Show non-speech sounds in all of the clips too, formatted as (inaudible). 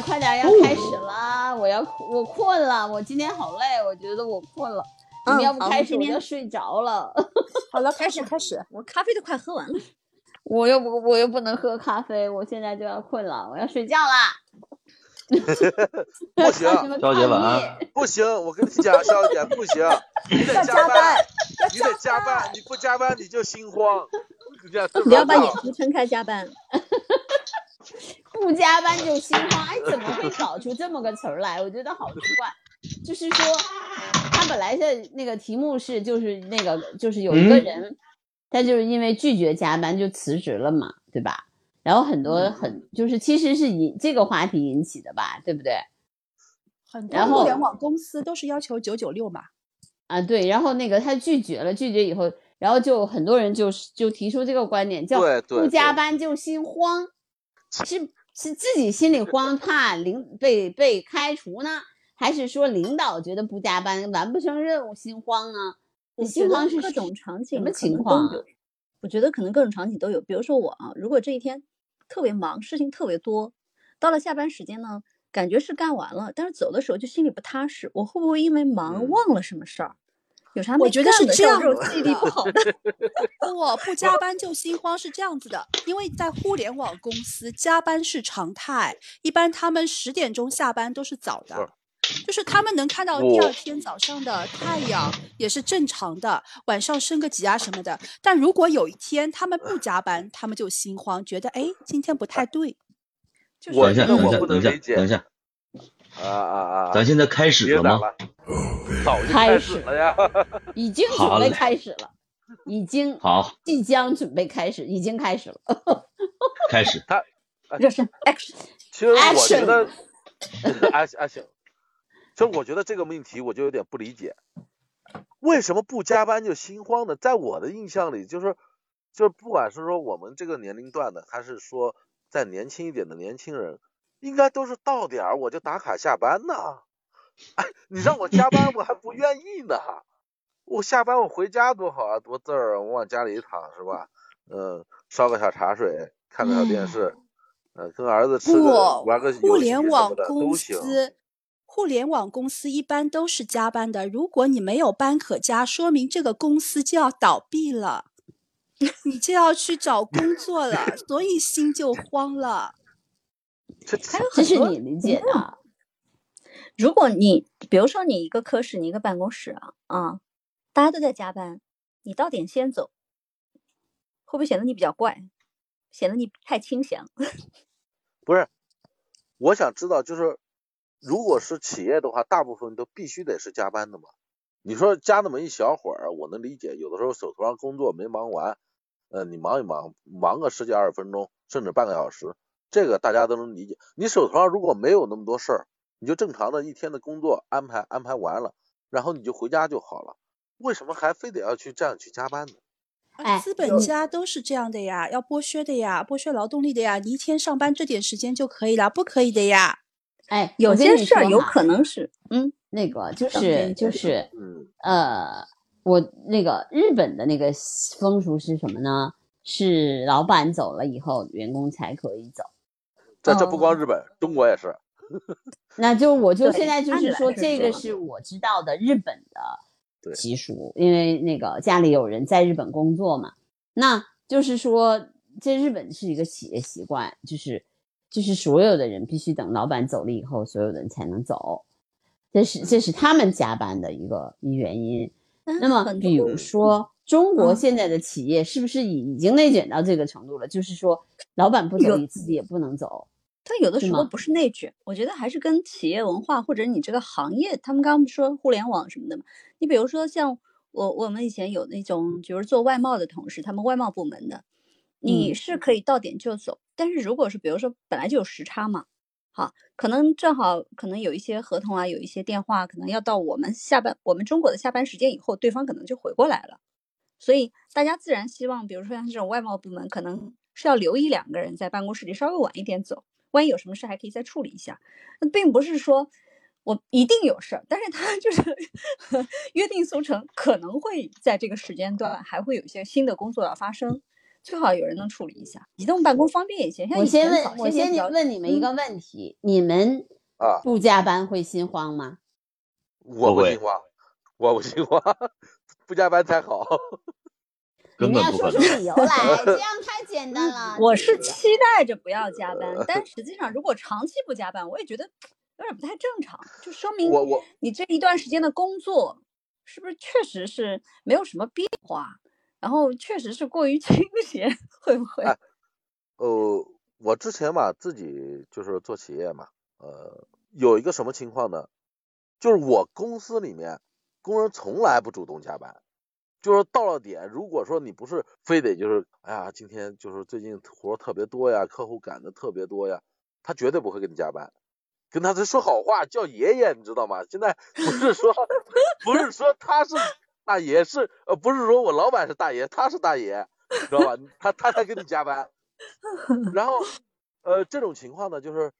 点，快点，要开始啦！我要我困了，我今天好累，我觉得我困了。你们要不开始，我就睡着了。(laughs) 好了，开始开始，我咖啡都快喝完了。我又不我又不能喝咖啡，我现在就要困了，我要睡觉啦。(laughs) 不行，小姐晚安。不行，我跟你讲，小姐不行，你得加班，你得加班，你不加班你就心慌。你要把眼睛撑开加班。不加班就心慌，哎，怎么会搞出这么个词儿来？我觉得好奇怪。就是说，他本来的那个题目是，就是那个，就是有一个人，他就是因为拒绝加班就辞职了嘛，对吧？然后很多很就是其实是以这个话题引起的吧，对不对？很多互联网公司都是要求九九六嘛。啊，对。然后那个他拒绝了，拒绝以后，然后就很多人就是就提出这个观点，叫不加班就心慌，是是自己心里慌，怕领被被开除呢？还是说领导觉得不加班完不成任务心慌呢？心慌是各种场景什么情况？我觉得可能各种场景都有。比如说我啊，如果这一天特别忙，事情特别多，到了下班时间呢，感觉是干完了，但是走的时候就心里不踏实。我会不会因为忙忘了什么事儿？有啥我觉得是这样，记忆力不好的。(laughs) (laughs) 不不加班就心慌是这样子的，因为在互联网公司加班是常态，一般他们十点钟下班都是早的。就是他们能看到第二天早上的太阳也是正常的，晚上升个级啊什么的。但如果有一天他们不加班，他们就心慌，觉得哎今天不太对。等一下，等一下，等一下，等一下。啊啊啊！咱现在开始了吗？早就开始了呀，(laughs) 已经准备开始了，已经好，即将准备开始，已经开始了。(laughs) 开始。他热 (laughs) 身，action。其实我觉得，action。所以我觉得这个命题我就有点不理解，为什么不加班就心慌呢？在我的印象里，就是就是不管是说我们这个年龄段的，还是说再年轻一点的年轻人，应该都是到点儿我就打卡下班呢。哎，你让我加班我还不愿意呢。我下班我回家多好啊，多字儿，我往家里一躺是吧？嗯，烧个小茶水，看个小电视，嗯，跟儿子吃个玩个互联网公司。互联网公司一般都是加班的。如果你没有班可加，说明这个公司就要倒闭了，你就要去找工作了，所以心就慌了。还有很多，这是你理解的。如果你比如说你一个科室，你一个办公室啊，啊，大家都在加班，你到点先走，会不会显得你比较怪，显得你太清闲？(laughs) 不是，我想知道就是。如果是企业的话，大部分都必须得是加班的嘛。你说加那么一小会儿，我能理解。有的时候手头上工作没忙完，呃，你忙一忙，忙个十几二十分钟，甚至半个小时，这个大家都能理解。你手头上如果没有那么多事儿，你就正常的一天的工作安排安排完了，然后你就回家就好了。为什么还非得要去这样去加班呢？哎资本家都是这样的呀，要剥削的呀，剥削劳动力的呀。你一天上班这点时间就可以了，不可以的呀。哎，有些事儿有可能是，嗯，那个就是就是，呃，我那个日本的那个风俗是什么呢？是老板走了以后，员工才可以走。这这不光日本，中国也是。(laughs) 那就我就现在就是说，这个是我知道的日本的习俗，因为那个家里有人在日本工作嘛。那就是说，这日本是一个企业习惯，就是。就是所有的人必须等老板走了以后，所有的人才能走，这是这是他们加班的一个一原因。那么，比如说中国现在的企业是不是已已经内卷到这个程度了？就是说，老板不走，你自己也不能走。他有的时候不是内卷，我觉得还是跟企业文化或者你这个行业。他们刚刚说互联网什么的嘛，你比如说像我我们以前有那种就是做外贸的同事，他们外贸部门的。你是可以到点就走，但是如果是比如说本来就有时差嘛，好，可能正好可能有一些合同啊，有一些电话，可能要到我们下班，我们中国的下班时间以后，对方可能就回过来了，所以大家自然希望，比如说像这种外贸部门，可能是要留一两个人在办公室里稍微晚一点走，万一有什么事还可以再处理一下。那并不是说我一定有事儿，但是他就是 (laughs) 约定俗成，可能会在这个时间段还会有一些新的工作要发生。最好有人能处理一下。移动办公方便一些。我先问，我先问你们一个问题：你们啊不加班会心慌吗？我不心慌，我不心慌，(laughs) 不加班才好。你们要说出理由来，(laughs) 这样太简单了。我是期待着不要加班，(laughs) 但实际上如果长期不加班，我也觉得有点不太正常，就说明我我你这一段时间的工作是不是确实是没有什么变化，然后确实是过于清闲，会不会？呃，我之前吧自己就是做企业嘛，呃，有一个什么情况呢？就是我公司里面工人从来不主动加班。就是到了点，如果说你不是非得就是，哎呀，今天就是最近活特别多呀，客户赶的特别多呀，他绝对不会给你加班，跟他在说好话，叫爷爷，你知道吗？现在不是说 (laughs) 不是说他是大爷，是呃不是说我老板是大爷，他是大爷，知道吧？他他才给你加班，(laughs) 然后呃这种情况呢，就是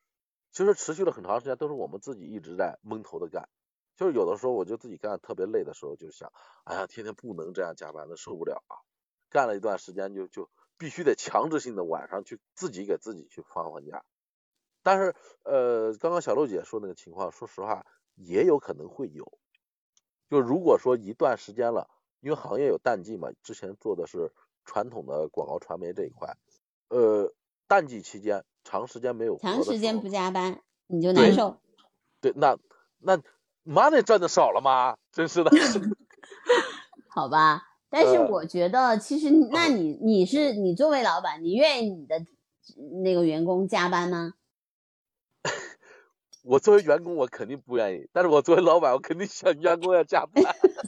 其实持续了很长时间，都是我们自己一直在闷头的干。就是有的时候我就自己干特别累的时候，就想，哎呀，天天不能这样加班的，受不了啊！干了一段时间，就就必须得强制性的晚上去自己给自己去放放假。但是，呃，刚刚小璐姐说那个情况，说实话也有可能会有。就如果说一段时间了，因为行业有淡季嘛，之前做的是传统的广告传媒这一块，呃，淡季期间长时间没有长时间不加班，你就难受。对，那那。妈，那赚的少了吗？真是的。(laughs) (laughs) 好吧，但是我觉得，其实，那你你是你作为老板，你愿意你的那个员工加班吗？(laughs) 我作为员工，我肯定不愿意。但是我作为老板，我肯定想员工要加班。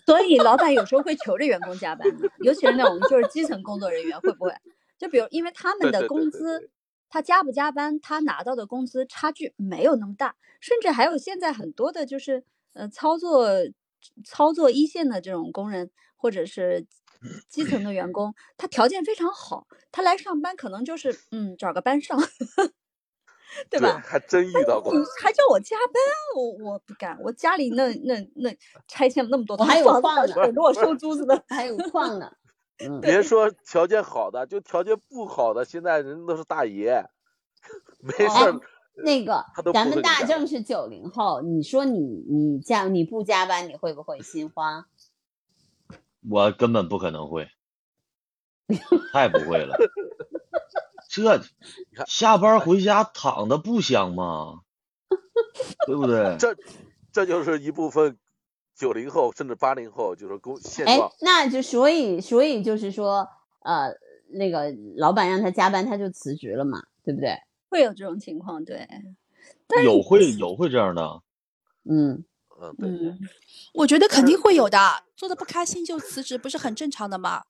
所以，老板有时候会求着员工加班，尤其是那种就是基层工作人员，会不会？就比如，因为他们的工资，他加不加班，他拿到的工资差距没有那么大，甚至还有现在很多的就是。呃，操作操作一线的这种工人，或者是基层的员工，他条件非常好，他来上班可能就是嗯找个班上，(laughs) 对吧？还真遇到过，还叫我加班，我我不干，我家里那那那拆迁了那么多，(laughs) 我还有矿呢，(laughs) 等着我收租子呢，还有矿呢。别说条件好的，就条件不好的，现在人都是大爷，没事儿。那个，咱们大正是九零后，你说你你加你不加班，你会不会心慌？我根本不可能会，太不会了。(laughs) 这下班回家躺着不香吗？对不对？这这就是一部分九零后甚至八零后就是工现状。哎，那就所以所以就是说，呃，那个老板让他加班，他就辞职了嘛，对不对？会有这种情况，对，有会有会这样的，(laughs) 嗯嗯对，我觉得肯定会有的，做的不开心就辞职，不是很正常的吗？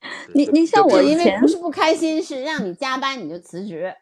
(laughs) 你你像我，因为不是不开心，是让你加班你就辞职，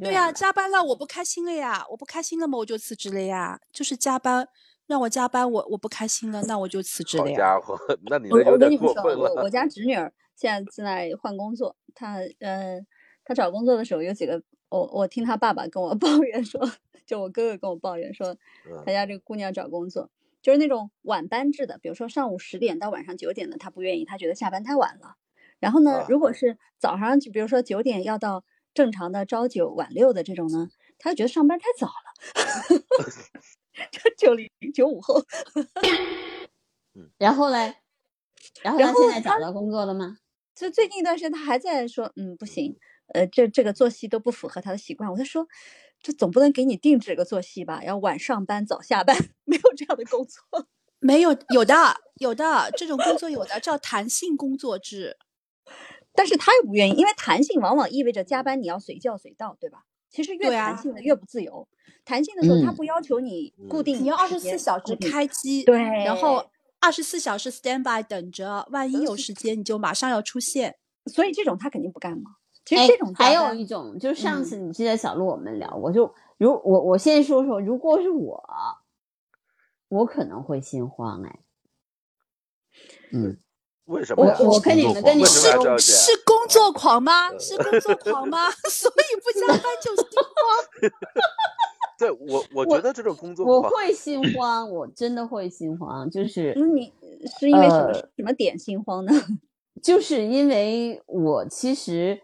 对呀，加班了我不开心了呀，我不开心了嘛我就辞职了呀，就是加班让我加班我我不开心了，那我就辞职了呀。好家伙，那你有点过分了。我 (laughs) 我家侄女儿现在正在换工作，她嗯，她找工作的时候有几个。我我听他爸爸跟我 (laughs) 抱怨说，就我哥哥跟我抱怨说，他家这个姑娘找工作就是那种晚班制的，比如说上午十点到晚上九点的，他不愿意，他觉得下班太晚了。然后呢，如果是早上就比如说九点要到正常的朝九晚六的这种呢，他就觉得上班太早了。(laughs) 这九零九五后。(laughs) 然后嘞，然后他现在找到工作了吗？就最近一段时间，他还在说，嗯，不行。呃，这这个作息都不符合他的习惯。我就说，这总不能给你定制个作息吧？要晚上班早下班，(laughs) 没有这样的工作。没有，有的，有的这种工作有的叫弹性工作制，但是他又不愿意，因为弹性往往意味着加班你要随叫随到，对吧？其实越弹性的越不自由。弹性的时候他不要求你固定，你要二十四小时开机，对，然后二十四小时 stand by 等着，万一有时间你就马上要出现。所以这种他肯定不干嘛。其实这种还有一种，就是上次你记得小鹿我们聊过，就如我我先说说，如果是我，我可能会心慌哎。嗯，为什么？我我跟你们跟你是是工作狂吗？是工作狂吗？(laughs) 所以不加班就心慌。(laughs) 对我我觉得这种工作我会心慌，我真的会心慌，就是你是因为什么什么点心慌呢？(laughs) 就是因为我其实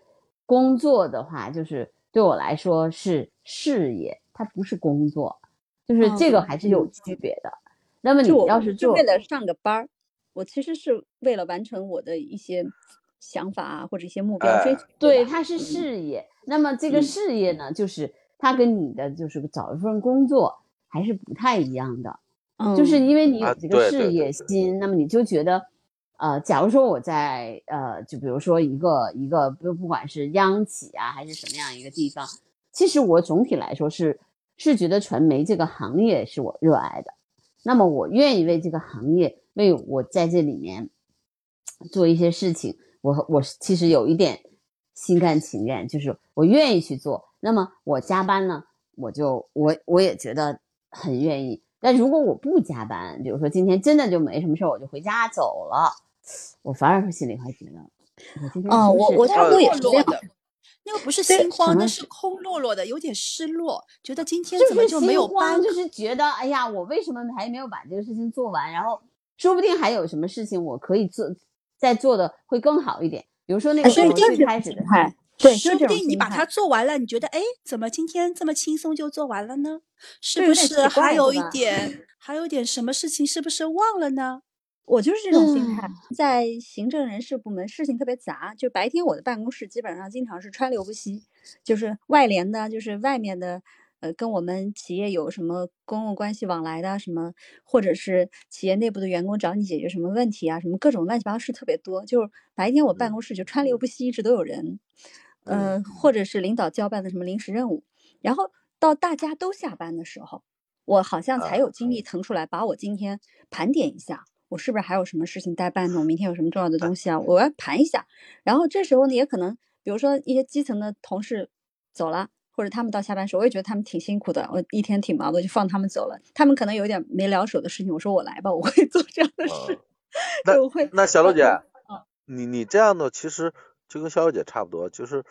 工作的话，就是对我来说是事业，它不是工作，就是这个还是有区别的。那么你要是做为了上个班儿，我其实是为了完成我的一些想法啊，或者一些目标追求。对，它是事业。那么这个事业呢，就是它跟你的就是找一份工作还是不太一样的。就是因为你有这个事业心，那么你就觉得，呃，假如说我在呃，就比如说一个一个不不管是央企啊，还是什么样一个地方，其实我总体来说是是觉得传媒这个行业是我热爱的，那么我愿意为这个行业为我在这里面做一些事情，我我其实有一点心甘情愿，就是我愿意去做。那么我加班呢，我就我我也觉得很愿意。但如果我不加班，比如说今天真的就没什么事儿，我就回家走了，我反而心里会觉得，我今天哦，我我差不多也是这样的，那个不是心慌，那是空落落的，有点失落，觉得今天怎么就没有班？就是觉得哎呀，我为什么还没有把这个事情做完？然后说不定还有什么事情我可以做，再做的会更好一点。比如说那个最开始的。对，说不定你把它做完了，你觉得哎，怎么今天这么轻松就做完了呢？是不是还有一点，还有点什么事情是不是忘了呢？我就是这种心态，在行政人事部门，事情特别杂，就白天我的办公室基本上经常是川流不息，就是外联的，就是外面的，呃，跟我们企业有什么公共关系往来的什么，或者是企业内部的员工找你解决什么问题啊，什么各种乱七八糟事特别多，就是白天我办公室就川流不息，一直都有人。嗯，或者是领导交办的什么临时任务，然后到大家都下班的时候，我好像才有精力腾出来，把我今天盘点一下，我是不是还有什么事情待办呢？我明天有什么重要的东西啊？我要盘一下。然后这时候呢，也可能，比如说一些基层的同事走了，或者他们到下班时候，我也觉得他们挺辛苦的，我一天挺忙的，就放他们走了。他们可能有点没了手的事情，我说我来吧，我会 (laughs) 做这样的事。那我会。那小璐姐，你你这样的其实。就跟肖小姐差不多，就是，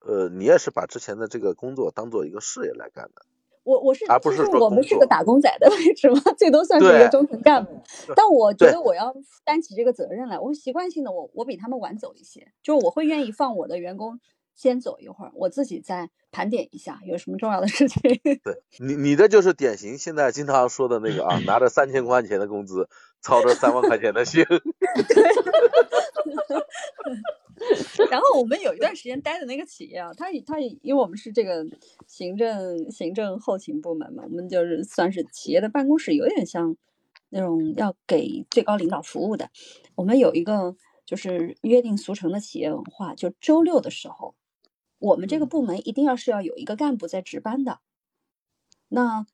呃，你也是把之前的这个工作当做一个事业来干的。我我是，而不是我们是个打工仔的位置吗？最多算是一个中层干部。但我觉得我要担起这个责任来，我习惯性的我我比他们晚走一些，就是我会愿意放我的员工先走一会儿，我自己再盘点一下有什么重要的事情。(laughs) 对你你这就是典型现在经常说的那个啊，拿着三千块钱的工资，操着三万块钱的心。(laughs) 然后我们有一段时间待的那个企业啊，它它因为我们是这个行政行政后勤部门嘛，我们就是算是企业的办公室，有点像那种要给最高领导服务的。我们有一个就是约定俗成的企业文化，就周六的时候，我们这个部门一定要是要有一个干部在值班的。那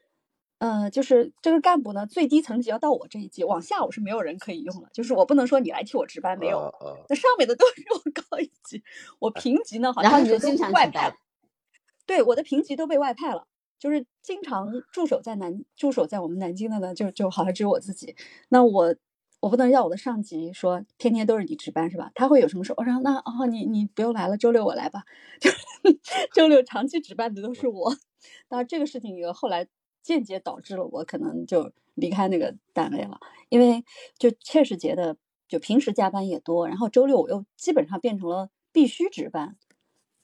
嗯，就是这个干部呢，最低层级要到我这一级，往下我是没有人可以用了。就是我不能说你来替我值班，没有。那上面的都是我高一级，我评级呢好像是外派。对，我的评级都被外派了，就是经常驻守在南驻守在我们南京的呢，就就好像只有我自己。那我我不能要我的上级说天天都是你值班是吧？他会有什么事？我说那哦，你你不用来了，周六我来吧。(laughs) 就周六长期值班的都是我。当然这个事情也后来。间接导致了我可能就离开那个单位了，因为就确实觉得就平时加班也多，然后周六我又基本上变成了必须值班。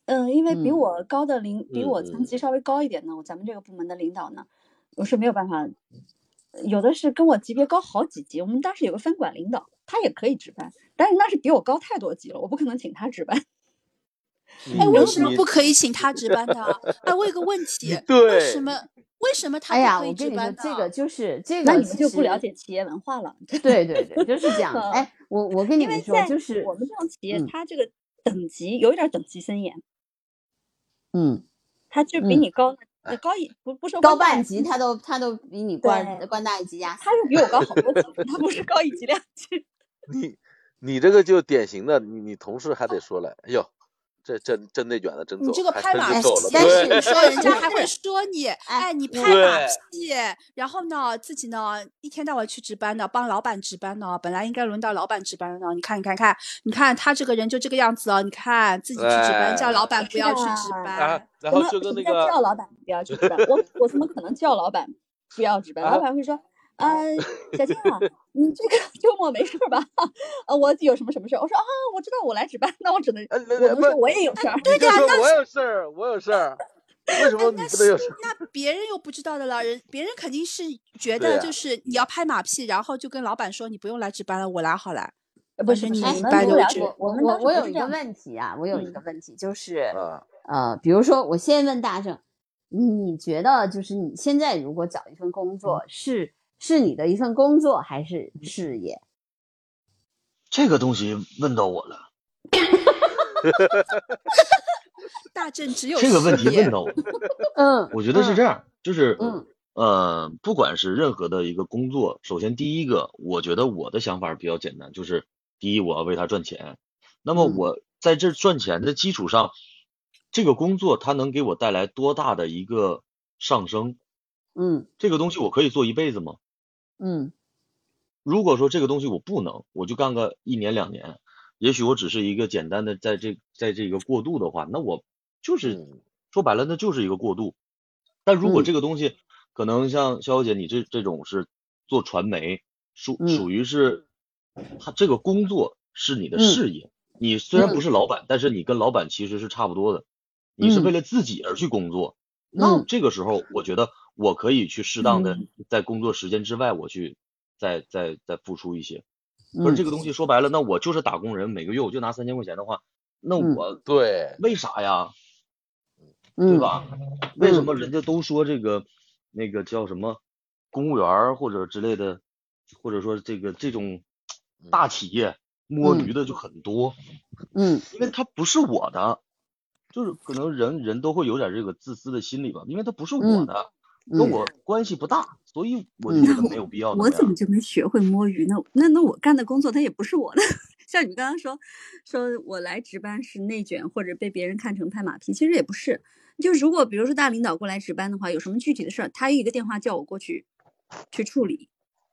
嗯，因为比我高的领，比我层级稍微高一点呢，咱们这个部门的领导呢，我是没有办法，有的是跟我级别高好几级。我们当时有个分管领导，他也可以值班，但是那是比我高太多级了，我不可能请他值班。哎，为什么不可以请他值班的？哎，问个问题，为什么？为什么他？哎呀，我跟你说，这个就是这个，那你们就不了解企业文化了。对对对，就是这样。哎，我我跟你们说，就是我们这种企业，它这个等级有一点等级森严。嗯，他就比你高高一不不说高半级，他都他都比你官官大一级呀。他又比我高好多级，他不是高一级两级。(laughs) 你你这个就典型的，你你同事还得说了，哎呦。这真真内卷的真走，你这个拍马屁，但是说人家还会 (laughs) 说你，哎，你拍马屁，然后呢，自己呢一天到晚去值班的，帮老板值班呢，本来应该轮到老板值班呢，你看，你看，看，你看他这个人就这个样子哦，你看自己去值班，叫老板不要去值班，然后就跟那个叫老板不要去值班，我我怎么可能叫老板不要值班？(laughs) 老板会说。啊，小静啊，你这个周末没事吧？(laughs) 呃，我有什么什么事？我说啊，我知道我来值班，那我只能我能说我也有事儿。(laughs) 对的呀，我有事儿，我有事儿。为什么你不能有事？那别人又不知道的了，人别人肯定是觉得就是你要拍马屁，然后就跟老板说你不用来值班了，我来好了。不是你们不了解我我我有一个问题啊，我有一个问题就是呃，比如说我先问大正，你觉得就是你现在如果找一份工作是？是你的一份工作还是事业？这个东西问到我了。(laughs) 大正只有这个问题问到我。嗯，我觉得是这样，就是嗯呃，不管是任何的一个工作，首先第一个，我觉得我的想法比较简单，就是第一，我要为他赚钱。那么我在这赚钱的基础上，这个工作它能给我带来多大的一个上升？嗯，这个东西我可以做一辈子吗？嗯，如果说这个东西我不能，我就干个一年两年，也许我只是一个简单的在这在这个过渡的话，那我就是说白了，那就是一个过渡。但如果这个东西可能像肖小姐你这这种是做传媒，属属于是，他这个工作是你的事业，你虽然不是老板，但是你跟老板其实是差不多的，你是为了自己而去工作，那这个时候我觉得。我可以去适当的在工作时间之外，我去再再再付出一些。不是这个东西说白了，那我就是打工人，每个月我就拿三千块钱的话，那我对为啥呀？对吧？为什么人家都说这个那个叫什么公务员或者之类的，或者说这个这种大企业摸鱼的就很多？嗯，因为他不是我的，就是可能人人都会有点这个自私的心理吧，因为他不是我的。跟我关系不大，所以我就觉得没有必要。我怎么就没学会摸鱼呢？那那我干的工作它也不是我的。像你刚刚说，说我来值班是内卷或者被别人看成拍马屁，其实也不是。就如果比如说大领导过来值班的话，有什么具体的事儿，他一个电话叫我过去去处理，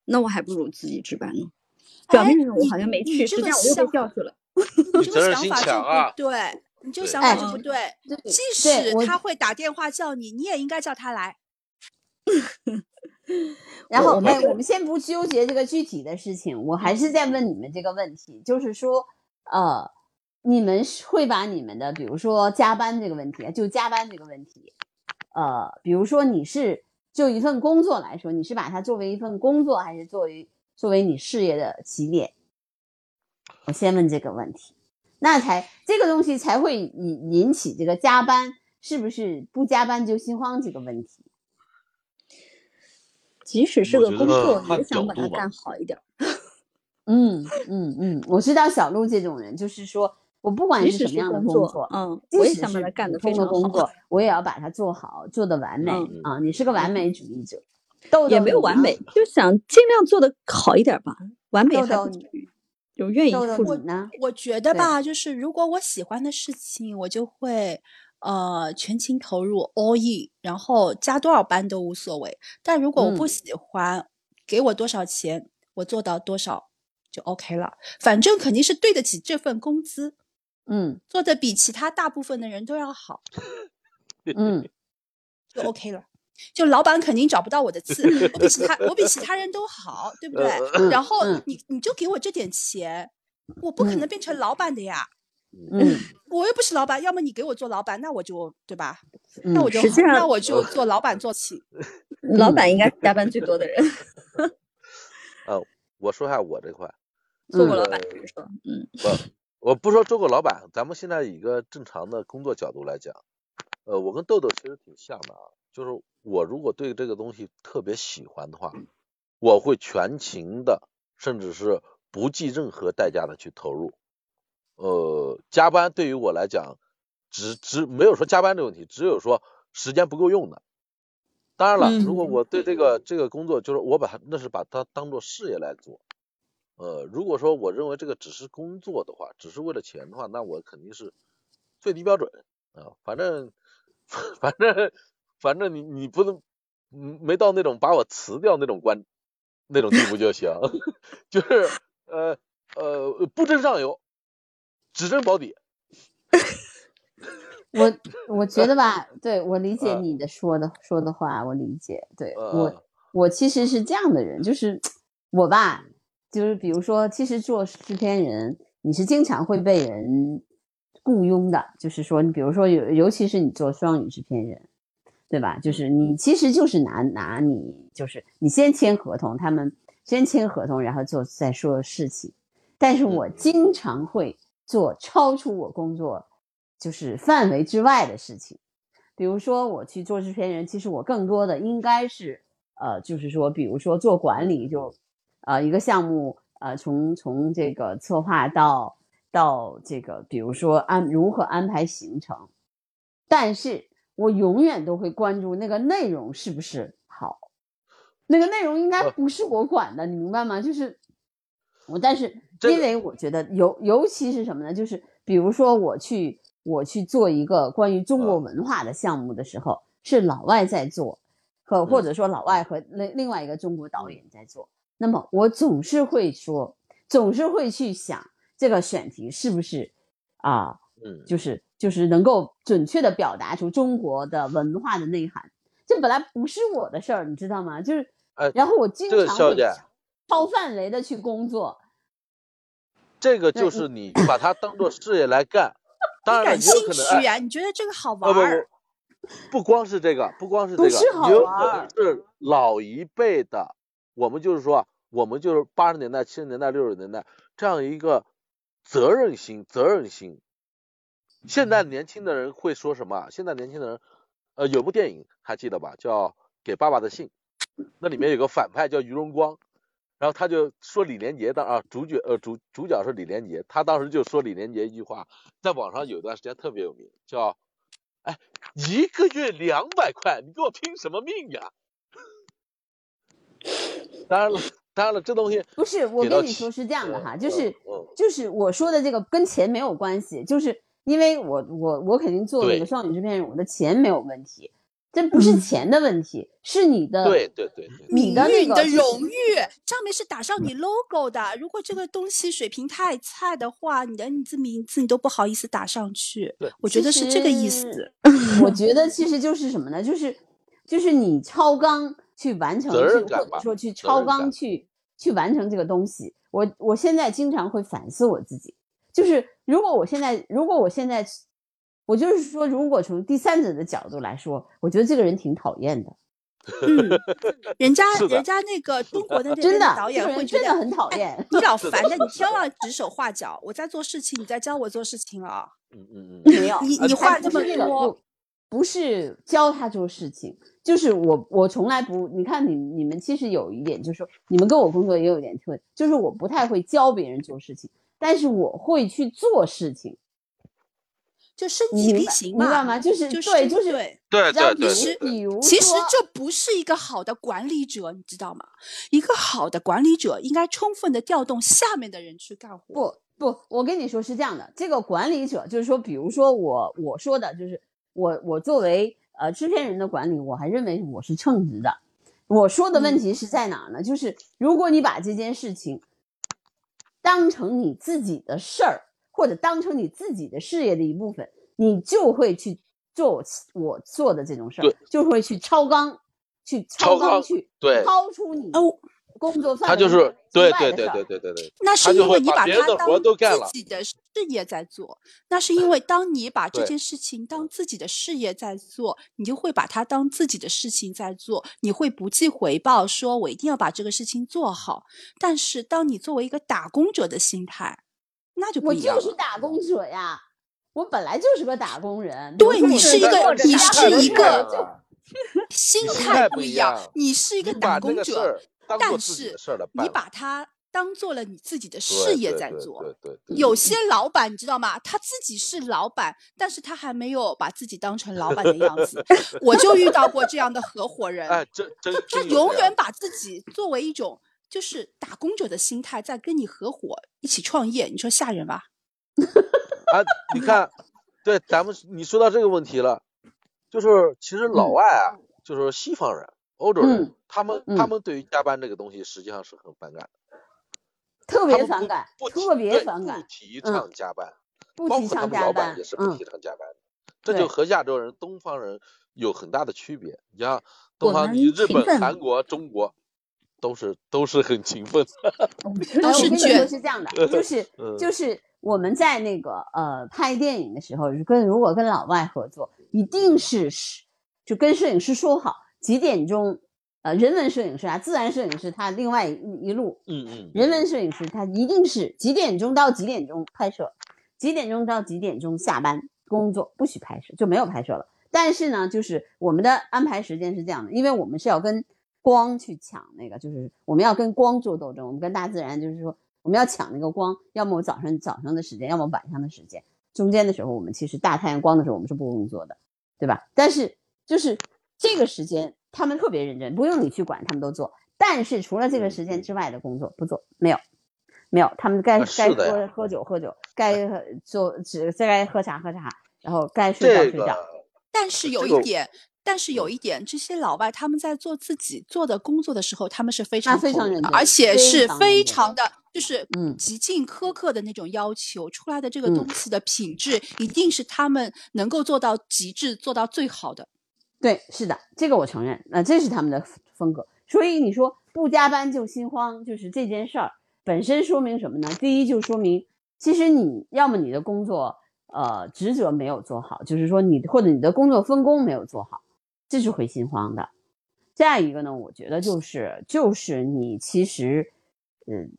那我还不如自己值班呢。表面上我好像没去，实际上我又被叫去了。(laughs) 你这个想法就不对，你这个想法就不对。即使他会打电话叫你，你也应该叫他来。(laughs) 然后，哎，我们先不纠结这个具体的事情，我还是在问你们这个问题，就是说，呃，你们会把你们的，比如说加班这个问题，就加班这个问题，呃，比如说你是就一份工作来说，你是把它作为一份工作，还是作为作为你事业的起点？我先问这个问题，那才这个东西才会引引起这个加班是不是不加班就心慌这个问题。即使是个工作，也想把它干好一点。(laughs) 嗯嗯嗯，我知道小鹿这种人，就是说我不管是什么样的工作，嗯，我也想把它干得非常工作，我也要把它做好，做的完美啊！你是个完美主义者，也没有完美，就想尽量做的好一点吧。完美还有愿意付出呢？我觉得吧，就是如果我喜欢的事情，我就会。呃，全情投入，all in，然后加多少班都无所谓。但如果我不喜欢，给我多少钱，我做到多少就 OK 了。反正肯定是对得起这份工资，嗯，做的比其他大部分的人都要好，嗯，就 OK 了。就老板肯定找不到我的刺，(laughs) 我比其他我比其他人都好，对不对？然后你你就给我这点钱，我不可能变成老板的呀。嗯，(laughs) 我又不是老板，要么你给我做老板，那我就对吧？那我就那我就做老板做起。(laughs) 老板应该是加班最多的人。(laughs) 呃，我说下我这块，做过老板说，嗯，不，我不说做过老板，咱们现在以一个正常的工作角度来讲，呃，我跟豆豆其实挺像的啊，就是我如果对这个东西特别喜欢的话，我会全情的，甚至是不计任何代价的去投入。呃，加班对于我来讲，只只没有说加班的问题，只有说时间不够用的。当然了，如果我对这个这个工作，就是我把它那是把它当做事业来做。呃，如果说我认为这个只是工作的话，只是为了钱的话，那我肯定是最低标准啊。反正 (laughs) 反正反正你你不能没到那种把我辞掉那种关那种地步就行，(laughs) 就是呃呃不争上游。只争保底。(laughs) 我我觉得吧，(laughs) 对我理解你的说的说的话，我理解。对我我其实是这样的人，就是我吧，就是比如说，其实做制片人，你是经常会被人雇佣的，就是说，你比如说尤尤其是你做双语制片人，对吧？就是你其实就是拿拿你就是你先签合同，他们先签合同，然后做再说事情。但是我经常会做超出我工作就是范围之外的事情。比如说我去做制片人，其实我更多的应该是，呃，就是说，比如说做管理，就，呃，一个项目，呃，从从这个策划到到这个，比如说安如何安排行程，但是我永远都会关注那个内容是不是好，那个内容应该不是我管的，你明白吗？就是我，但是因为我觉得尤尤其是什么呢？就是比如说我去。我去做一个关于中国文化的项目的时候，是老外在做，和或者说老外和另另外一个中国导演在做。那么我总是会说，总是会去想这个选题是不是啊，嗯，就是就是能够准确的表达出中国的文化的内涵。这本来不是我的事儿，你知道吗？就是，然后我经常会超范围的去工作。这个就是你把它当做事业来干。当然，有可能啊！你觉得这个好玩？不不不，不光是这个，不光是这个，有可能是老一辈的。我们就是说，我们就是八十年代、七十年代、六十年代这样一个责任心、责任心。现在年轻的人会说什么？现在年轻的人，呃，有部电影还记得吧？叫《给爸爸的信》，那里面有个反派叫于荣光。然后他就说李连杰当啊主角呃主主角是李连杰，他当时就说李连杰一句话，在网上有段时间特别有名，叫哎一个月两百块，你给我拼什么命呀？(laughs) 当然了，当然了，这东西不是我跟你说是这样的哈，就是就是我说的这个跟钱没有关系，就是因为我我我肯定做那个少女制片人，我的钱没有问题。这不是钱的问题，是你的对对对对，你的你的荣誉上面是打上你 logo 的。如果这个东西水平太菜的话，你的你这名字你都不好意思打上去。对，我觉得是这个意思。我觉得其实就是什么呢？就是就是你超纲去完成，或者说去超纲去去完成这个东西。我我现在经常会反思我自己，就是如果我现在如果我现在。我就是说，如果从第三者的角度来说，我觉得这个人挺讨厌的。嗯，(laughs) 人家人家那个中国的 (laughs) 真的导演会真的很讨厌。你老烦的，你天要指手画脚。我在做事情，你在教我做事情啊。嗯嗯嗯，没有，你你话这么多，不是教他做事情，就是我我从来不，你看你你们其实有一点，就是说你们跟我工作也有一点特，就是我不太会教别人做事情，但是我会去做事情。就身体力行嘛，明白吗？就是对，就是对，对对对。其实，比如其实这不是一个好的管理者，你知道吗？一个好的管理者应该充分的调动下面的人去干活。不不，我跟你说是这样的，这个管理者就是说，比如说我我说的就是我我作为呃制片人的管理，我还认为我是称职的。我说的问题是在哪呢？就是如果你把这件事情当成你自己的事儿。或者当成你自己的事业的一部分，你就会去做我做的这种事儿，就会去超纲，去超纲去超出你哦工作范围。他就是对对对对对对对。那是因为你把它当自己的事业在做，那是因为当你把这件事情当自己的事业在做，你就会把它当自己的事情在做，你会不计回报，说我一定要把这个事情做好。但是当你作为一个打工者的心态。那就我就是打工者呀，我本来就是个打工人。对你是一个，你是一个心态不一样。你是一个打工者，但是你把它当做了你自己的事业在做。对对对。有些老板你知道吗？他自己是老板，但是他还没有把自己当成老板的样子。(laughs) 我就遇到过这样的合伙人，他永远把自己作为一种。就是打工者的心态在跟你合伙一起创业，你说吓人吧？啊，你看，对，咱们你说到这个问题了，就是其实老外啊，就是西方人、欧洲人，他们他们对于加班这个东西实际上是很反感的，特别反感，特别反感，不提倡加班，不提倡加班，也是不提倡加班，这就和亚洲人、东方人有很大的区别。你像东方，你日本、韩国、中国都是都是很勤奋，(laughs) 都是卷。是这样的，(laughs) 就是就是我们在那个呃拍电影的时候，跟如果跟老外合作，一定是是就跟摄影师说好几点钟。呃，人文摄影师啊，自然摄影师他另外一一路，嗯嗯，人文摄影师他一定是几点钟到几点钟拍摄，几点钟到几点钟下班工作，不许拍摄就没有拍摄了。但是呢，就是我们的安排时间是这样的，因为我们是要跟光去抢那个，就是我们要跟光做斗争，我们跟大自然就是说我们要抢那个光，要么我早上早上的时间，要么晚上的时间，中间的时候我们其实大太阳光的时候我们是不工作的，对吧？但是就是这个时间。他们特别认真，不用你去管，他们都做。但是除了这个时间之外的工作不做，没有，没有。他们该该喝喝酒喝酒，该做只该喝茶喝茶，然后该睡觉睡觉。但是有一点，但是有一点，这些老外他们在做自己做的工作的时候，他们是非常非常认真，而且是非常的，就是嗯极尽苛刻的那种要求出来的这个东西的品质，一定是他们能够做到极致，做到最好的。对，是的，这个我承认，那这是他们的风格。所以你说不加班就心慌，就是这件事儿本身说明什么呢？第一，就说明其实你要么你的工作呃职责没有做好，就是说你或者你的工作分工没有做好，这是会心慌的。再一个呢，我觉得就是就是你其实嗯，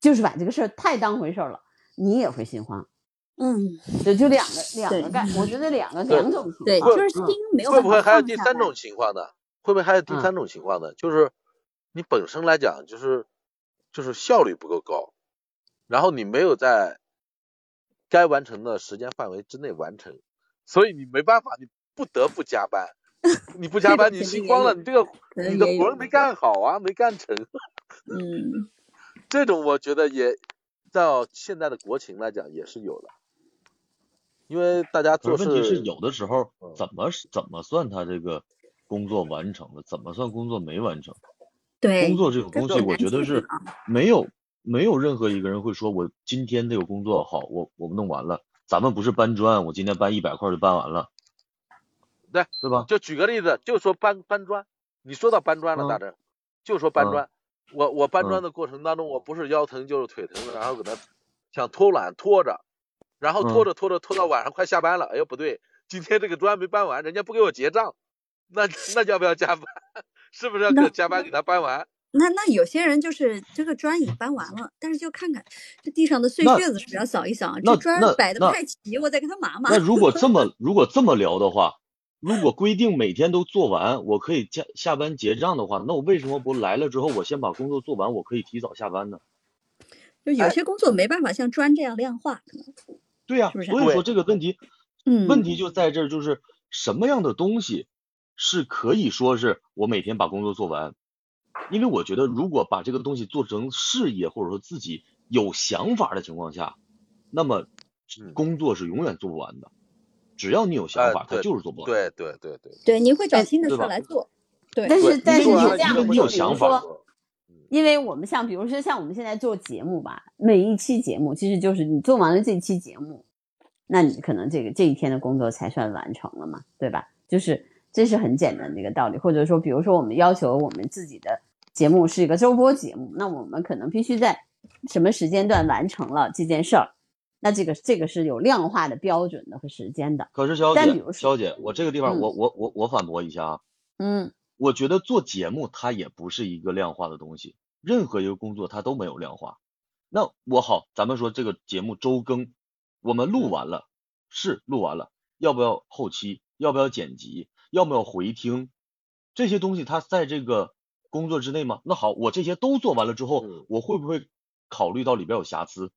就是把这个事儿太当回事儿了，你也会心慌。嗯，对就两个两个概，我觉得两个两种情况，对，就是心没有。会不会还有第三种情况呢？会不会还有第三种情况呢？就是你本身来讲，就是就是效率不够高，然后你没有在该完成的时间范围之内完成，所以你没办法，你不得不加班。你不加班，(laughs) 你心慌了，你这个你的活没干好啊，没干成。嗯，(laughs) 这种我觉得也到现在的国情来讲也是有的。因为大家做问题是有的时候怎么怎么算他这个工作完成了，怎么算工作没完成？对，工作这个东西，我觉得是没有没有任何一个人会说我今天这个工作好，我我们弄完了，咱们不是搬砖，我今天搬一百块就搬完了，对是吧？就举个例子，就说搬搬砖，你说到搬砖了，大正，就说搬砖，我我搬砖的过程当中，我不是腰疼就是腿疼，然后搁那想偷懒拖着。然后拖着拖着拖到晚上快下班了，哎呦不对，今天这个砖没搬完，人家不给我结账，那那要不要加班？(laughs) 是不是要给加班给他搬完？那那有些人就是这个砖已经搬完了，但是就看看这地上的碎屑子是不是要扫一扫？这砖摆的不太齐，我再给他码码。那如果这么 (laughs) 如果这么聊的话，如果规定每天都做完，我可以下下班结账的话，那我为什么不来了之后我先把工作做完，我可以提早下班呢？就有些工作没办法像砖这样量化，可能。对呀，所以说这个问题，嗯，问题就在这儿，就是什么样的东西是可以说是我每天把工作做完？因为我觉得，如果把这个东西做成事业，或者说自己有想法的情况下，那么工作是永远做不完的。只要你有想法，他就是做不完。对对对对。对，你会找新的事来做。对，但是但是有这样，你有想法。因为我们像，比如说像我们现在做节目吧，每一期节目其实就是你做完了这期节目，那你可能这个这一天的工作才算完成了嘛，对吧？就是这是很简单的一个道理。或者说，比如说我们要求我们自己的节目是一个周播节目，那我们可能必须在什么时间段完成了这件事儿，那这个这个是有量化的标准的和时间的。可是肖姐，肖姐，我这个地方我我我我反驳一下啊，嗯。我觉得做节目它也不是一个量化的东西，任何一个工作它都没有量化。那我好，咱们说这个节目周更，我们录完了，是录完了，要不要后期？要不要剪辑？要不要回听？这些东西它在这个工作之内吗？那好，我这些都做完了之后，我会不会考虑到里边有瑕疵？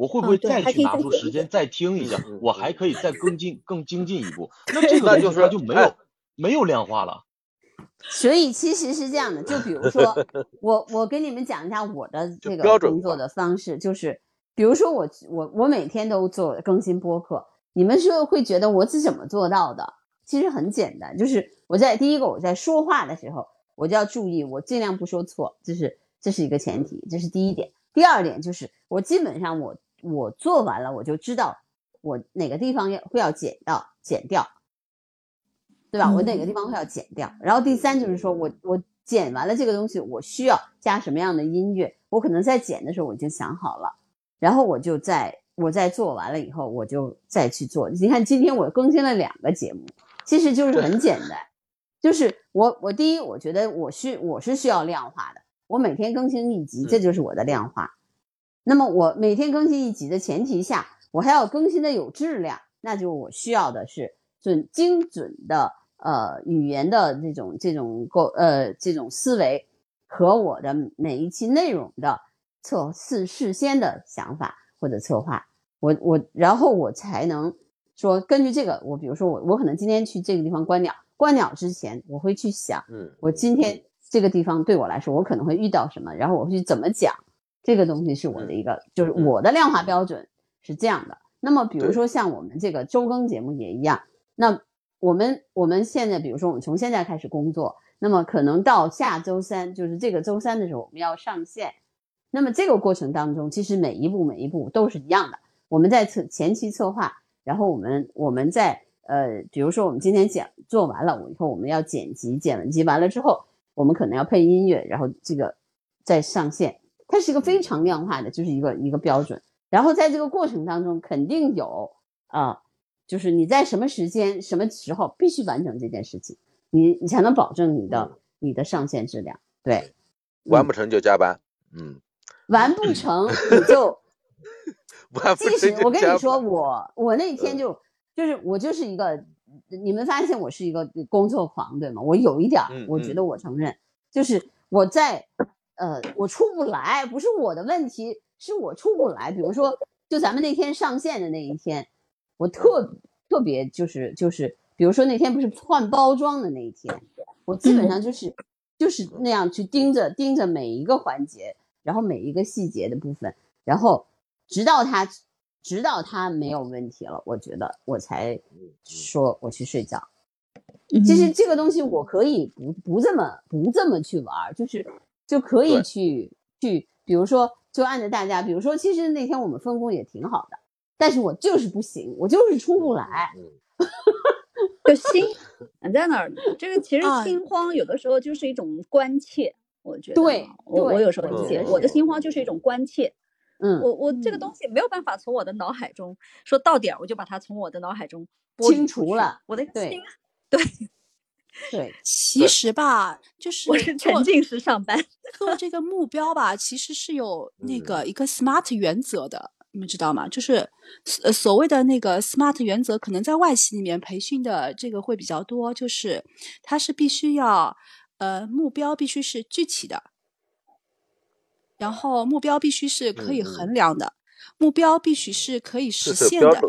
我会不会再去拿出时间再听一下？我还可以再更进更精进一步。(laughs) 那这个就是它就没有没有量化了。(laughs) 所以其实是这样的，就比如说 (laughs) 我我跟你们讲一下我的这个工作的方式，就是比如说我我我每天都做更新播客，你们说会觉得我是怎么做到的？其实很简单，就是我在第一个我在说话的时候，我就要注意，我尽量不说错，这是这是一个前提，这是第一点。第二点就是我基本上我我做完了，我就知道我哪个地方要会要剪到剪掉。对吧？我哪个地方会要剪掉？然后第三就是说我我剪完了这个东西，我需要加什么样的音乐？我可能在剪的时候我已经想好了，然后我就在我在做完了以后，我就再去做。你看今天我更新了两个节目，其实就是很简单，就是我我第一，我觉得我需我是需要量化的，我每天更新一集，这就是我的量化。那么我每天更新一集的前提下，我还要更新的有质量，那就我需要的是准精准的呃语言的这种这种构呃这种思维和我的每一期内容的测试事先的想法或者策划，我我然后我才能说根据这个，我比如说我我可能今天去这个地方观鸟，观鸟之前我会去想，嗯，我今天这个地方对我来说我可能会遇到什么，然后我会去怎么讲。这个东西是我的一个，就是我的量化标准是这样的。那么，比如说像我们这个周更节目也一样。那我们我们现在，比如说我们从现在开始工作，那么可能到下周三，就是这个周三的时候，我们要上线。那么这个过程当中，其实每一步每一步都是一样的。我们在策前期策划，然后我们我们在呃，比如说我们今天讲做完了，我以后我们要剪辑，剪完辑完了之后，我们可能要配音乐，然后这个再上线。它是一个非常量化的，就是一个一个标准。然后在这个过程当中，肯定有啊，就是你在什么时间、什么时候必须完成这件事情，你你才能保证你的你的上线质量。对，完不成就加班。嗯，完不成你就 (laughs) 完不成。即使我跟你说，我我那天就就是我就是一个，你们发现我是一个工作狂，对吗？我有一点，我觉得我承认，就是我在。呃，我出不来，不是我的问题，是我出不来。比如说，就咱们那天上线的那一天，我特特别就是就是，比如说那天不是换包装的那一天，我基本上就是就是那样去盯着盯着每一个环节，然后每一个细节的部分，然后直到他直到他没有问题了，我觉得我才说我去睡觉。其实这个东西我可以不不这么不这么去玩，就是。就可以去去，比如说，就按着大家，比如说，其实那天我们分工也挺好的，但是我就是不行，我就是出不来。(laughs) 就心在哪儿？这个其实心慌有的时候就是一种关切，我觉得。对，我我有时候理解，我的心慌就是一种关切。嗯，我我这个东西没有办法从我的脑海中说到点儿，我就把它从我的脑海中清除了。我的心，对。对，其实吧，就是我是沉浸式上班，做这个目标吧，其实是有那个一个 SMART 原则的，你们知道吗？就是呃所谓的那个 SMART 原则，可能在外企里面培训的这个会比较多，就是它是必须要呃目标必须是具体的，然后目标必须是可以衡量的，目标必须是可以实现的。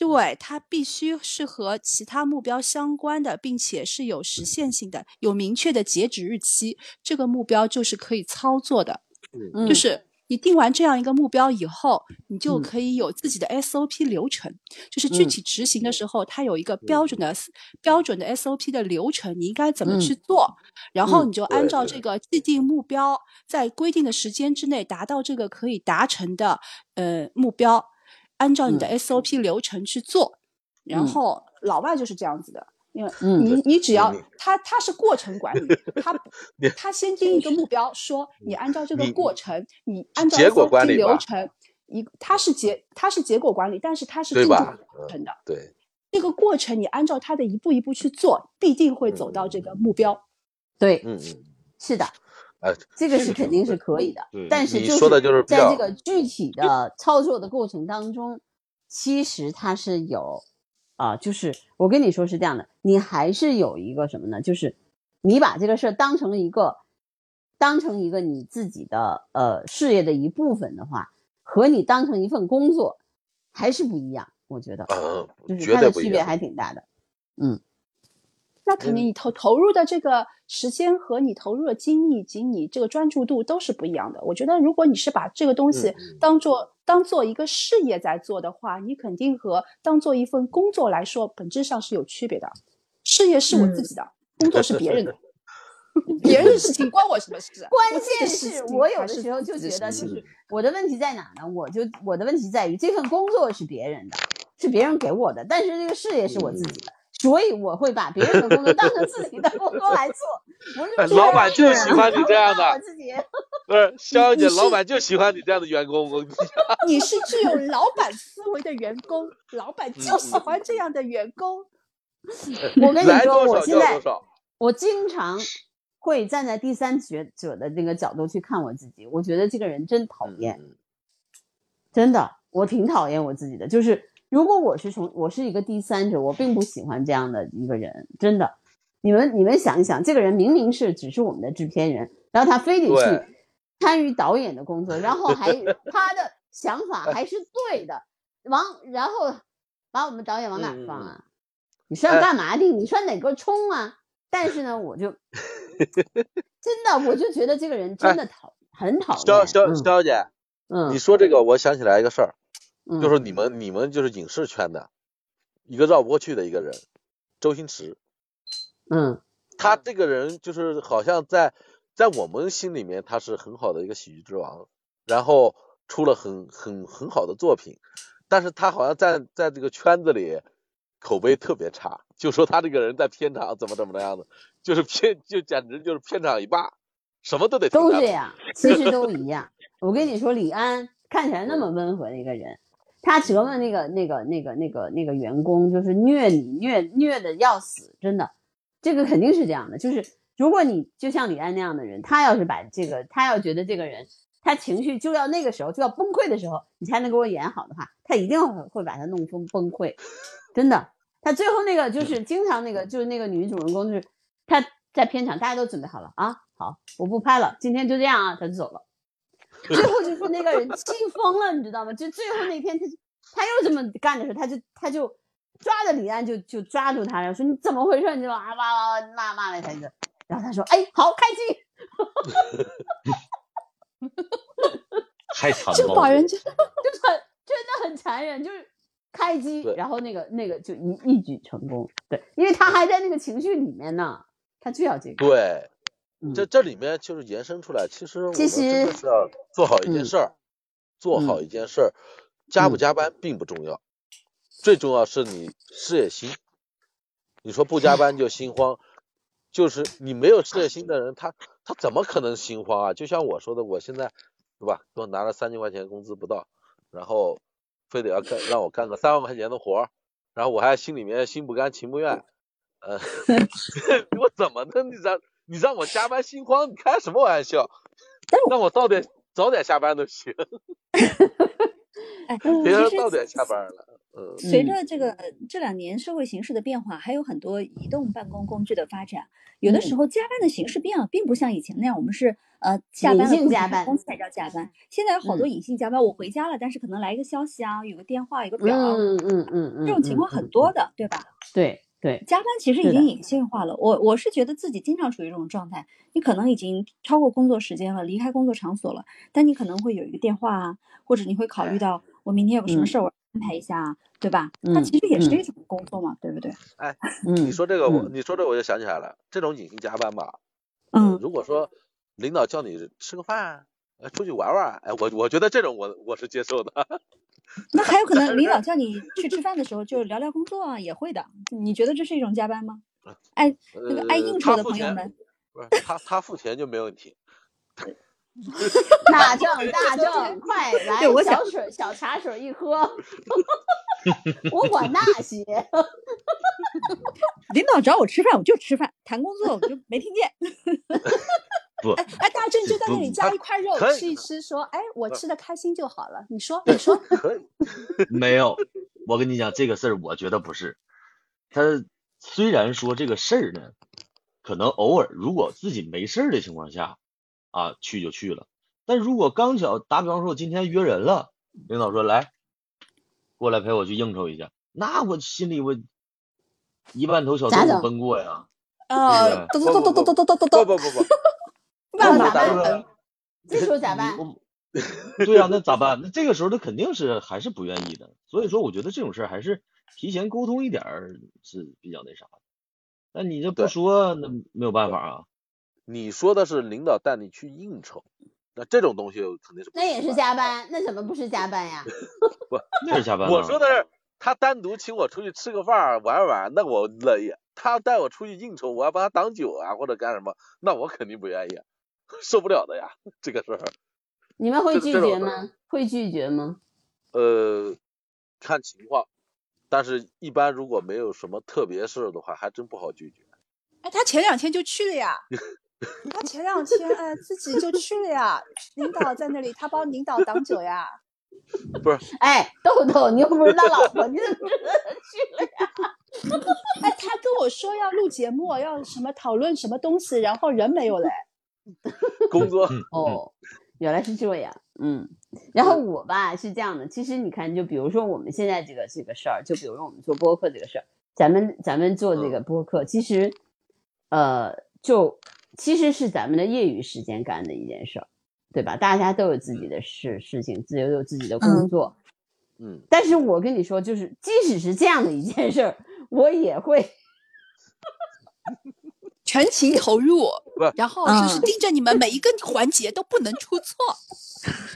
对，它必须是和其他目标相关的，并且是有实现性的，有明确的截止日期。这个目标就是可以操作的，就是你定完这样一个目标以后，你就可以有自己的 SOP 流程，就是具体执行的时候，它有一个标准的标准的 SOP 的流程，你应该怎么去做，然后你就按照这个既定目标，在规定的时间之内达到这个可以达成的呃目标。按照你的 SOP 流程去做，然后老外就是这样子的，因为你你只要他他是过程管理，他 (laughs) 他先定一个目标，说你按照这个过程，你按照 SOP 流程，一他是结他是结果管理，但是他是进度过程的，对。这个过程你按照他的一步一步去做，必定会走到这个目标。对，嗯嗯，是的。呃，这个是肯定是可以的，但是说的就是在这个具体的操作的过程当中，其实它是有啊，就是我跟你说是这样的，你还是有一个什么呢？就是你把这个事儿当成一个当成一个你自己的呃事业的一部分的话，和你当成一份工作还是不一样，我觉得，就是它的区别还挺大的，嗯。那肯定，你投投入的这个时间和你投入的精力以及你这个专注度都是不一样的。我觉得，如果你是把这个东西当做当做一个事业在做的话，你肯定和当做一份工作来说，本质上是有区别的。事业是我自己的，工作是 (laughs) 别人的，(laughs) 别人的事情关我什么事？(laughs) 关键是我有的时候就觉得，就是我的问题在哪呢？我就我的问题在于这份工作是别人的，是别人给我的，但是这个事业是我自己的。所以我会把别人的工作当成自己的工作来做。(laughs) 老板就喜欢你这样的，(laughs) 自己不是肖姐，老板就喜欢你这样的员工。(laughs) 你是具有老板思维的员工，老板就喜欢这样的员工。我跟你说，我现在我经常会站在第三学者的那个角度去看我自己，我觉得这个人真讨厌，真的，我挺讨厌我自己的。就是如果我是从我是一个第三者，我并不喜欢这样的一个人，真的。你们你们想一想，这个人明明是只是我们的制片人，然后他非得去参与导演的工作，然后还 (laughs) 他的想法还是对的，往然后把我们导演往哪放啊？你说要干嘛的？你说哪个冲啊？但是呢，我就 (laughs) 真的我就觉得这个人真的讨很讨厌。肖肖肖姐，嗯，你说这个，我想起来一个事儿，就是你们你们就是影视圈的一个绕不过去的一个人，周星驰。嗯，他这个人就是好像在在我们心里面他是很好的一个喜剧之王，然后出了很很很好的作品，但是他好像在在这个圈子里口碑特别差，就说他这个人在片场怎么怎么的样子，就是片就简直就是片场一霸，什么都得都这样，其实都一样。我跟你说，李安看起来那么温和的一个人，他折磨那个那个那个那个那个员工，就是虐你虐虐的要死，真的。这个肯定是这样的，就是如果你就像李安那样的人，他要是把这个，他要觉得这个人他情绪就要那个时候就要崩溃的时候，你才能给我演好的话，他一定会会把他弄崩崩溃，真的。他最后那个就是经常那个就是那个女主人公，就是他在片场大家都准备好了啊，好，我不拍了，今天就这样啊，他就走了。(laughs) 最后就是那个人气疯了，你知道吗？就最后那天他他又这么干的时候，他就他就。抓着李安就就抓住他，然后说你怎么回事？你就啊哇哇骂骂了他一顿，然后他说哎好开机，(laughs) (laughs) 太残就把人家就很真的很残忍，就是开机，然后那个那个就一一举成功，对，因为他还在那个情绪里面呢，他就要这个。对，这这里面就是延伸出来，其实我们真的是要做好一件事儿，做好一件事儿，加不加班并不重要。最重要是你事业心，你说不加班就心慌，就是你没有事业心的人，他他怎么可能心慌啊？就像我说的，我现在对吧，给我拿了三千块钱工资不到，然后非得要干让我干个三万块钱的活儿，然后我还心里面心不甘情不愿，呃，(laughs) 我怎么能你让你让我加班心慌？你开什么玩笑？让我早点早点下班都行，(laughs) 别人早点下班了。随着这个这两年社会形势的变化，还有很多移动办公工具的发展，有的时候加班的形式变了，并不像以前那样，我们是呃下班了加班公司才叫加班。现在有好多隐性加班，我回家了，但是可能来一个消息啊，有个电话，有个表，嗯嗯嗯嗯，这种情况很多的，对吧？对对，加班其实已经隐性化了。我我是觉得自己经常处于这种状态，你可能已经超过工作时间了，离开工作场所了，但你可能会有一个电话啊，或者你会考虑到我明天有个什么事儿我。安排一下啊，对吧？它其实也是一种工作嘛，对不对？哎，你说这个，我你说这我就想起来了，这种隐性加班吧，嗯，如果说领导叫你吃个饭，呃，出去玩玩，哎，我我觉得这种我我是接受的。那还有可能领导 (laughs) 叫你去吃饭的时候就聊聊工作啊，也会的。你觉得这是一种加班吗？爱那个爱应酬的朋友们，不是他他付钱就没问题。(laughs) 大正大正，(laughs) 快来小水小茶水一喝，我管那些。领导找我吃饭，我就吃饭；谈工作，我就没听见。不，哎哎，大正就在那里加一块肉吃一吃，说：“哎，我吃的开心就好了。(laughs) ”你说，你说。没有，我跟你讲这个事儿，我觉得不是。他虽然说这个事儿呢，可能偶尔如果自己没事儿的情况下。啊，去就去了。但如果刚巧打比方说，我今天约人了，领导说来过来陪我去应酬一下，那我心里我一万头小动物奔过呀。啊，咚咚咚咚咚咚咚咚咚！不不不不，那咋办？(laughs) 这时候咋办？对呀，那咋办？那这个时候他肯定是还是不愿意的。所以说，我觉得这种事儿还是提前沟通一点是比较那啥的。那你这不说，那没有办法啊。你说的是领导带你去应酬，那这种东西肯定是那也是加班，那怎么不是加班呀？(laughs) 不，(laughs) 那是加班。我说的是他单独请我出去吃个饭玩玩，那我乐意；他带我出去应酬，我要帮他挡酒啊或者干什么，那我肯定不愿意，(laughs) 受不了的呀，这个事儿。你们会拒绝吗？会拒绝吗？呃，看情况，但是一般如果没有什么特别事的话，还真不好拒绝。哎，他前两天就去了呀，他前两天哎自己就去了呀，领导在那里，他帮领导挡酒呀。不是，哎，豆豆，你又不是他老婆，你怎么去了呀？哎，他跟我说要录节目，要什么讨论什么东西，然后人没有嘞。(laughs) 工作哦，原来是这样，嗯。然后我吧是这样的，其实你看，就比如说我们现在这个这个事儿，就比如说我们做播客这个事儿，咱们咱们做这个播客，其实，呃，就其实是咱们的业余时间干的一件事儿。对吧？大家都有自己的事事情，自由有自己的工作，嗯。但是我跟你说，就是即使是这样的一件事儿，我也会全情投入，然后就是盯着你们每一个环节都不能出错，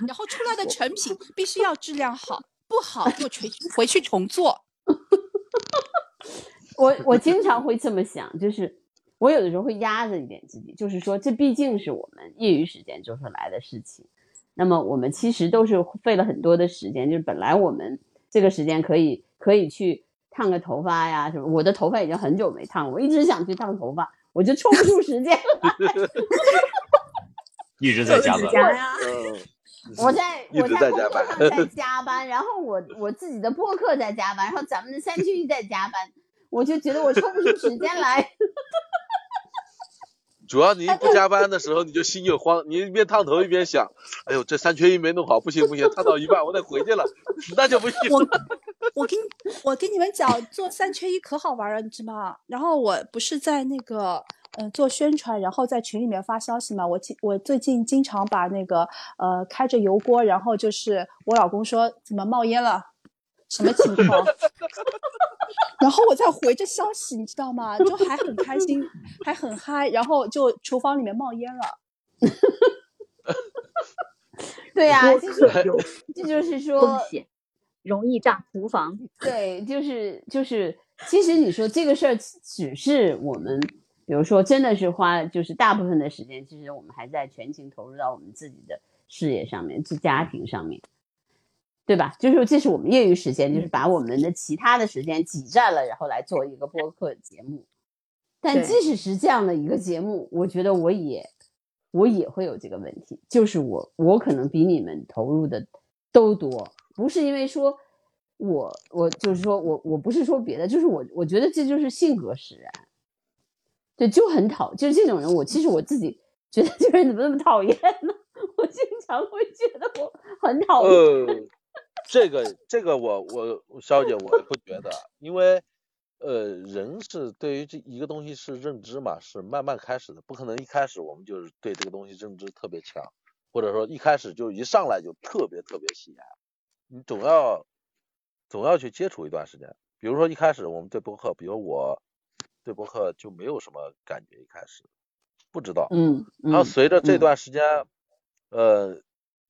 然后出来的成品必须要质量好，不好就回回去重做。(laughs) 我我经常会这么想，就是。我有的时候会压着一点自己，就是说，这毕竟是我们业余时间做出来的事情。那么我们其实都是费了很多的时间，就是本来我们这个时间可以可以去烫个头发呀什么。我的头发已经很久没烫了，我一直想去烫头发，我就抽不出时间来。(laughs) 一直在加班呀！我在我在工作上在加班，然后我我自己的播客在加班，然后咱们的三区一在加班，我就觉得我抽不出时间来。主要你不加班的时候，你就心就慌，(laughs) 你一边烫头一边想，哎呦，这三缺一没弄好，不行不行，烫到一半我得回去了，(laughs) 那就不行。我我跟我跟你们讲，做三缺一可好玩了，你知道吗？然后我不是在那个嗯做宣传，然后在群里面发消息嘛。我我最近经常把那个呃开着油锅，然后就是我老公说怎么冒烟了，什么情况？(laughs) 然后我再回着消息，你知道吗？就还很开心，还很嗨，然后就厨房里面冒烟了。对呀，就是这就是说，容易炸厨房。对，就是就是，其实你说这个事儿，只是我们，比如说真的是花，就是大部分的时间，其实我们还在全情投入到我们自己的事业上面，是家庭上面。对吧？就是这是我们业余时间，就是把我们的其他的时间挤占了，然后来做一个播客节目。但即使是这样的一个节目，我觉得我也我也会有这个问题，就是我我可能比你们投入的都多，不是因为说我我就是说我我不是说别的，就是我我觉得这就是性格使然。对，就很讨，就是这种人，我其实我自己觉得这个人怎么那么讨厌呢？(laughs) 我经常会觉得我很讨厌。这个这个我我肖姐我不觉得，因为呃人是对于这一个东西是认知嘛，是慢慢开始的，不可能一开始我们就是对这个东西认知特别强，或者说一开始就一上来就特别特别喜爱，你总要总要去接触一段时间，比如说一开始我们对博客，比如我对博客就没有什么感觉，一开始不知道，嗯，然后随着这段时间，呃。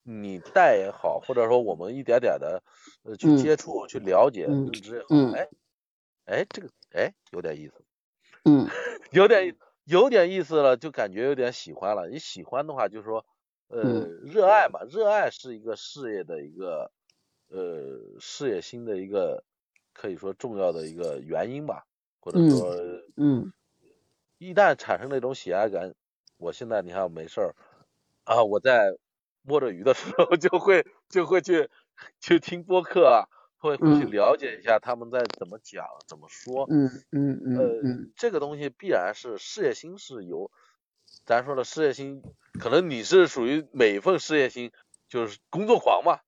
你带也好，或者说我们一点点的呃去接触、去了解、认知也好，哎，哎，这个哎有点意思，嗯，(laughs) 有点有点意思了，就感觉有点喜欢了。你喜欢的话，就是说呃热爱嘛，热爱是一个事业的一个呃事业心的一个可以说重要的一个原因吧，或者说嗯，一旦产生那种喜爱感，我现在你看没事儿啊，我在。摸着鱼的时候 (laughs) 就会就会去去听播客啊，会会去了解一下他们在怎么讲怎么说。嗯嗯嗯。呃，这个东西必然是事业心是有，咱说的事业心，可能你是属于每一份事业心就是工作狂嘛，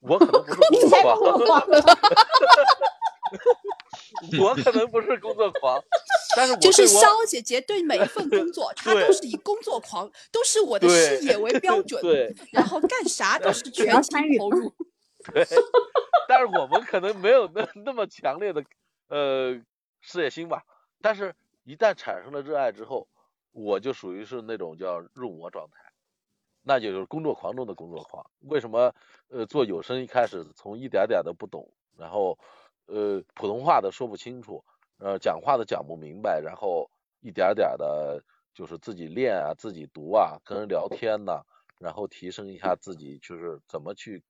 我可能不是工作狂。(laughs) (laughs) (laughs) 我可能不是工作狂，(laughs) 但是就是肖姐姐对每一份工作，(laughs) 她都是以工作狂，都是我的事业为标准，对，然后干啥都是全情投入。对，但是我们可能没有那那么强烈的呃事业心吧，但是一旦产生了热爱之后，我就属于是那种叫入魔状态，那就是工作狂中的工作狂。为什么呃做有声一开始从一点点的不懂，然后。呃普通话的说不清楚，呃讲话的讲不明白，然后一点点的，就是自己练啊，自己读啊，跟人聊天呐，然后提升一下自己，就是怎么去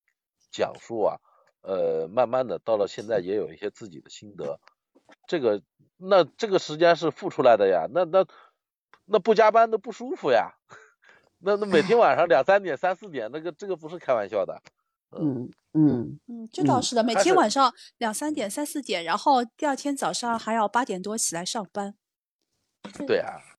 讲述啊，呃慢慢的到了现在也有一些自己的心得，这个那这个时间是付出来的呀，那那那不加班都不舒服呀。(laughs) 那那每天晚上两三点、三四点，那个这个不是开玩笑的。嗯嗯嗯，这倒是的，每天晚上两三点、三四点，然后第二天早上还要八点多起来上班。对啊。